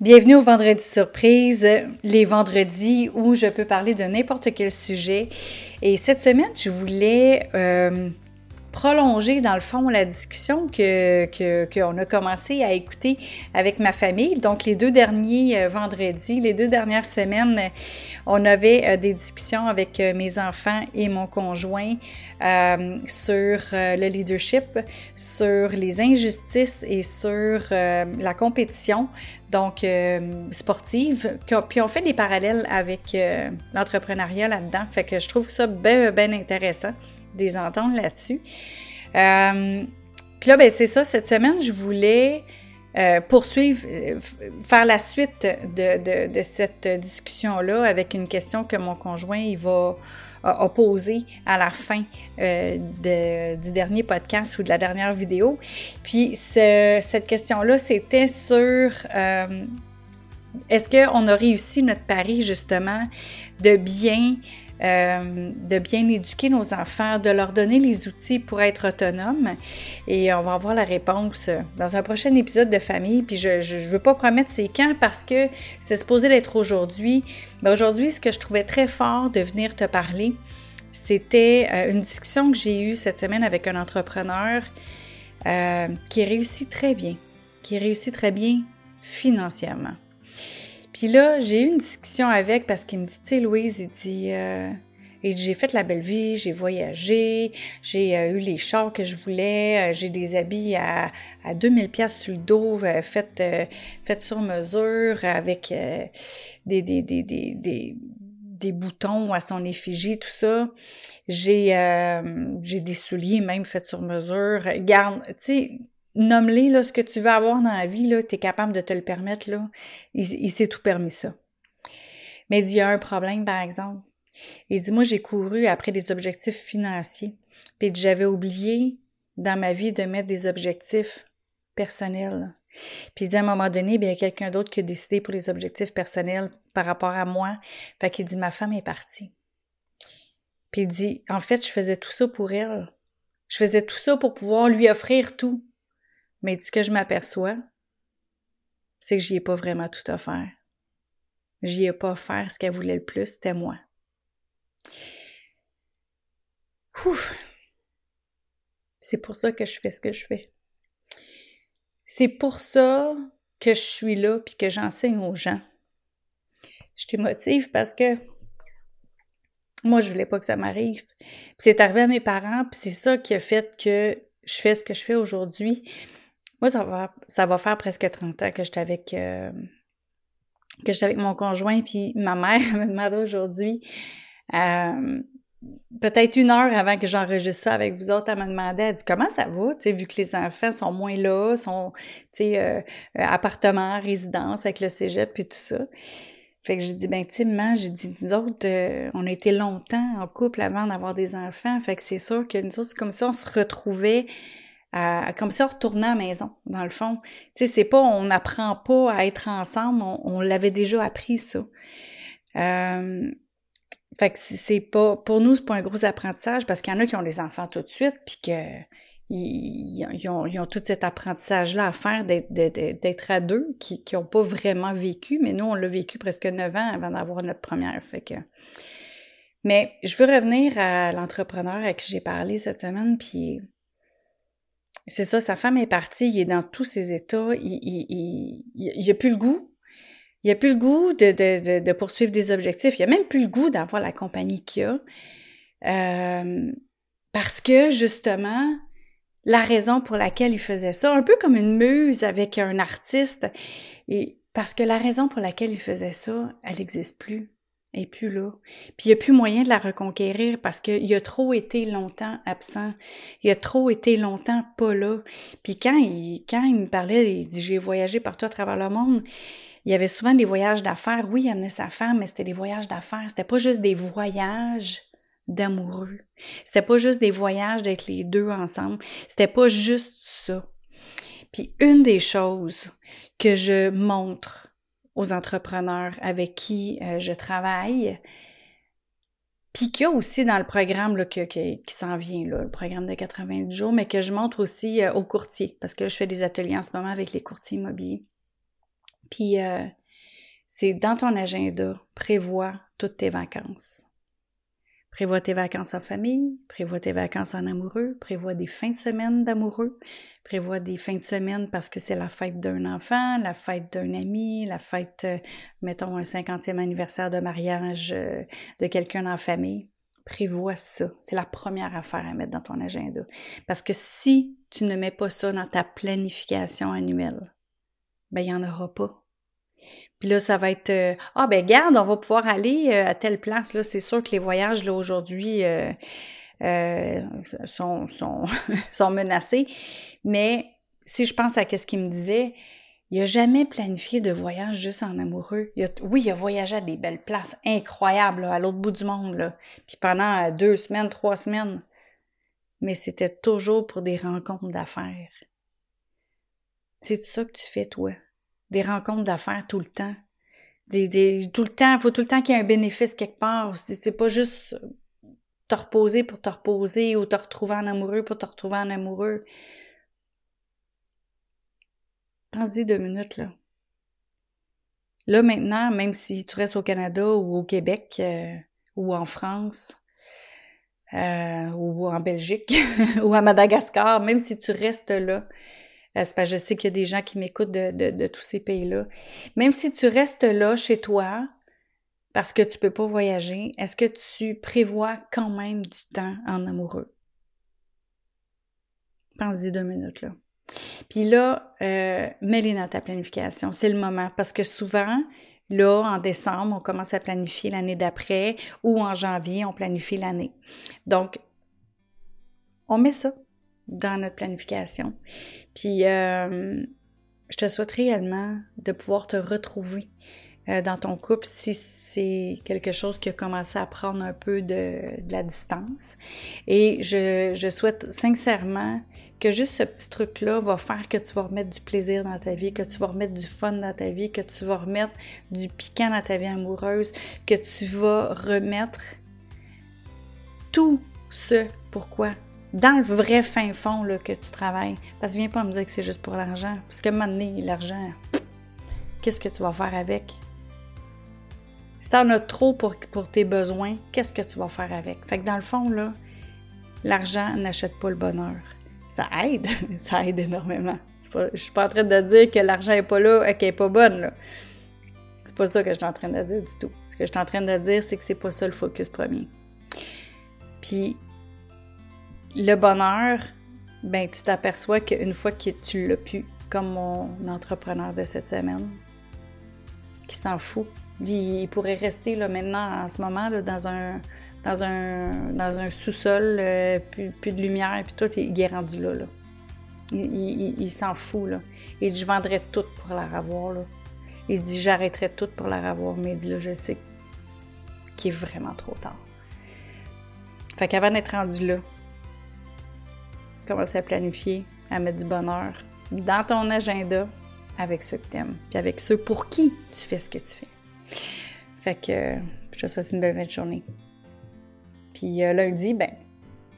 Bienvenue au Vendredi Surprise, les vendredis où je peux parler de n'importe quel sujet. Et cette semaine, je voulais euh, prolonger dans le fond la discussion que qu'on a commencé à écouter avec ma famille. Donc les deux derniers euh, vendredis, les deux dernières semaines, on avait euh, des discussions avec euh, mes enfants et mon conjoint sur le leadership, sur les injustices et sur la compétition donc sportive. Puis on fait des parallèles avec l'entrepreneuriat là-dedans. Fait que je trouve ça bien, bien intéressant entendre là-dessus. Euh, là, ben, c'est ça, cette semaine, je voulais euh, poursuivre, euh, faire la suite de, cette discussion-là avec une question que mon conjoint il va a posée à la fin du dernier podcast ou de la dernière vidéo. Puis cette question-là, c'était sur est-ce qu'on a réussi notre pari justement de bien euh, de bien éduquer nos enfants, de leur donner les outils pour être autonomes. Et on va avoir la réponse dans un prochain épisode de famille. Puis je ne veux pas promettre c'est quand parce que c'est supposé d'être aujourd'hui. Mais aujourd'hui, ce que je trouvais très fort de venir te parler, c'était euh, une discussion que j'ai eue cette semaine avec un entrepreneur euh, qui réussit très bien, qui réussit très bien financièrement. Puis là, j'ai eu une discussion avec parce qu'il me dit, tu sais, Louise, il dit, euh, j'ai fait la belle vie, j'ai voyagé, j'ai euh, eu les chars que je voulais, euh, j'ai des habits à, à 2000 pièces sur le dos, faites, fait sur mesure avec des, des, des, des, des boutons à son effigie, tout ça. J'ai j'ai des souliers même faits sur mesure. Garde, tu sais, nomme-les, là, ce que tu veux avoir dans la vie, là, es capable de te le permettre, là. Il, s'est tout permis ça. Mais il y a un problème, par exemple. Il dit, moi, j'ai couru après des objectifs financiers. Puis j'avais oublié dans ma vie de mettre des objectifs personnels. Puis il dit, à un moment donné, bien, il y a quelqu'un d'autre qui a décidé pour les objectifs personnels par rapport à moi. Fait qu'il dit, ma femme est partie. Puis il dit, en fait, je faisais tout ça pour elle. Je faisais tout ça pour pouvoir lui offrir tout. Mais ce que je m'aperçois, c'est que j'y ai pas vraiment tout offert. J'y ai pas offert ce qu'elle voulait le plus, c'était moi. Ouf! C'est pour ça que je fais ce que je fais. C'est pour ça que je suis là puis que j'enseigne aux gens. Je te motive parce que moi, je voulais pas que ça m'arrive. c'est arrivé à mes parents, puis c'est ça qui a fait que je fais ce que je fais aujourd'hui. Moi, ça va, ça va faire presque 30 ans que j'étais avec, euh, que j'étais avec mon conjoint, puis ma mère me demandé aujourd'hui, euh, peut-être une heure avant que j'enregistre ça avec vous autres, elle m'a demandé, elle dit comment ça va, tu sais, vu que les enfants sont moins là, sont, tu sais, euh, appartement, résidence avec le cégep puis tout ça. Fait que j'ai dit, ben, timement, j'ai dit, nous autres, on a été longtemps en couple avant d'avoir des enfants. Fait que c'est sûr que nous autres, c'est comme ça, on se retrouvait comme ça, retourner à la maison, dans le fond. Tu sais, c'est pas, on n'apprend pas à être ensemble, on, l'avait déjà appris, ça. Euh, fait que c'est pas, pour nous, c'est pas un gros apprentissage parce qu'il y en a qui ont des enfants tout de suite, puis que ils, ont, tout cet apprentissage-là à faire d'être à deux, qui n'ont pas vraiment vécu, mais nous, on l'a vécu presque neuf ans avant d'avoir notre première. Fait que... Mais je veux revenir à l'entrepreneur avec qui j'ai parlé cette semaine, puis c'est ça, sa femme est partie, il est dans tous ses états, il, il, a plus le goût. Il a plus le goût de, de, de, poursuivre des objectifs. Il a même plus le goût d'avoir la compagnie qu'il a. Euh, parce que, justement, la raison pour laquelle il faisait ça, un peu comme une muse avec un artiste, et parce que la raison pour laquelle il faisait ça, elle n'existe plus et plus là. Puis il n'y a plus moyen de la reconquérir parce qu'il a trop été longtemps absent. Il a trop été longtemps pas là. Puis quand il, quand il me parlait, il dit j'ai voyagé partout à travers le monde. Il y avait souvent des voyages d'affaires. Oui, il amenait sa femme, mais c'était des voyages d'affaires. C'était pas juste des voyages d'amoureux. C'était pas juste des voyages d'être les deux ensemble. C'était pas juste ça. Puis une des choses que je montre aux entrepreneurs avec qui euh, je travaille. Puis qu'il y a aussi dans le programme là, qui s'en vient, le programme de 80 jours, mais que je montre aussi euh, aux courtiers, parce que je fais des ateliers en ce moment avec les courtiers immobiliers. Puis, euh, c'est dans ton agenda, prévois toutes tes vacances. Prévois tes vacances en famille, prévois tes vacances en amoureux, prévois des fins de semaine d'amoureux, prévois des fins de semaine parce que c'est la fête d'un enfant, la fête d'un ami, la fête, euh, mettons, un cinquantième anniversaire de mariage euh, de quelqu'un en famille. Prévois ça. C'est la première affaire à mettre dans ton agenda. Parce que si tu ne mets pas ça dans ta planification annuelle, ben, il n'y en aura pas. Puis là, ça va être euh, Ah ben garde, on va pouvoir aller euh, à telle place. Là, c'est sûr que les voyages là aujourd'hui euh, sont, menacés. Mais si je pense à ce qu'il me disait, il n'a jamais planifié de voyage juste en amoureux. oui, il a voyagé à des belles places incroyables à l'autre bout du monde. Là. Puis pendant deux semaines, trois semaines. Mais c'était toujours pour des rencontres d'affaires. C'est ça que tu fais, toi? Des rencontres d'affaires tout le temps. Tout le temps, il faut tout le temps qu'il y ait un bénéfice quelque part. C'est pas juste te reposer pour te reposer ou te retrouver en amoureux pour te retrouver en amoureux. Pense-y deux minutes, là. Là, maintenant, même si tu restes au Canada ou au Québec euh, ou en France euh, ou en Belgique ou à Madagascar, même si tu restes là, je sais qu'il y a des gens qui m'écoutent de, tous ces pays-là. Même si tu restes là chez toi, parce que tu ne peux pas voyager, est-ce que tu prévois quand même du temps en amoureux? Pense-y deux minutes, là. Puis là, euh, mets-les dans ta planification. C'est le moment. Parce que souvent, là, en décembre, on commence à planifier l'année d'après ou en janvier, on planifie l'année. Donc, on met ça dans notre planification. Puis, euh, je te souhaite réellement de pouvoir te retrouver euh, dans ton couple si c'est quelque chose qui a commencé à prendre un peu de, la distance. Et je, je, souhaite sincèrement que juste ce petit truc-là va faire que tu vas remettre du plaisir dans ta vie, que tu vas remettre du fun dans ta vie, que tu vas remettre du piquant dans ta vie amoureuse, que tu vas remettre tout ce pourquoi dans le vrai fin fond là, que tu travailles. Parce que viens pas me dire que c'est juste pour l'argent. Parce que maintenant, l'argent, qu'est-ce que tu vas faire avec? Si t'en as trop pour, pour tes besoins, qu'est-ce que tu vas faire avec? Fait que dans le fond, là, l'argent n'achète pas le bonheur. Ça aide, ça aide énormément. Pas, je suis pas en train de dire que l'argent est pas là, qu'elle est pas bonne, là. C'est pas ça que je suis en train de dire du tout. Ce que je suis en train de dire, c'est que c'est pas ça le focus premier. Puis, le bonheur, ben tu t'aperçois qu'une fois que tu l'as pu, comme mon entrepreneur de cette semaine, qui s'en fout. il pourrait rester là, maintenant, en ce moment, là, dans un dans un, dans un sous-sol, euh, plus, de lumière, puis tout, il est rendu là. Il, s'en fout. Là. Il dit Je vendrais tout pour la revoir. Il dit J'arrêterais tout pour la revoir. Mais il dit Là, je sais qu'il est vraiment trop tard. Fait qu'avant d'être rendu là, commencer à planifier, à mettre du bonheur dans ton agenda avec ceux que tu aimes, puis avec ceux pour qui tu fais ce que tu fais. Fait que je te souhaite une belle journée. Puis euh, lundi, ben,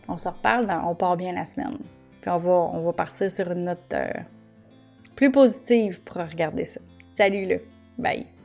on se reparle, on part bien la semaine. Puis on va, on va partir sur une note euh, plus positive pour regarder ça. Salut là, bye!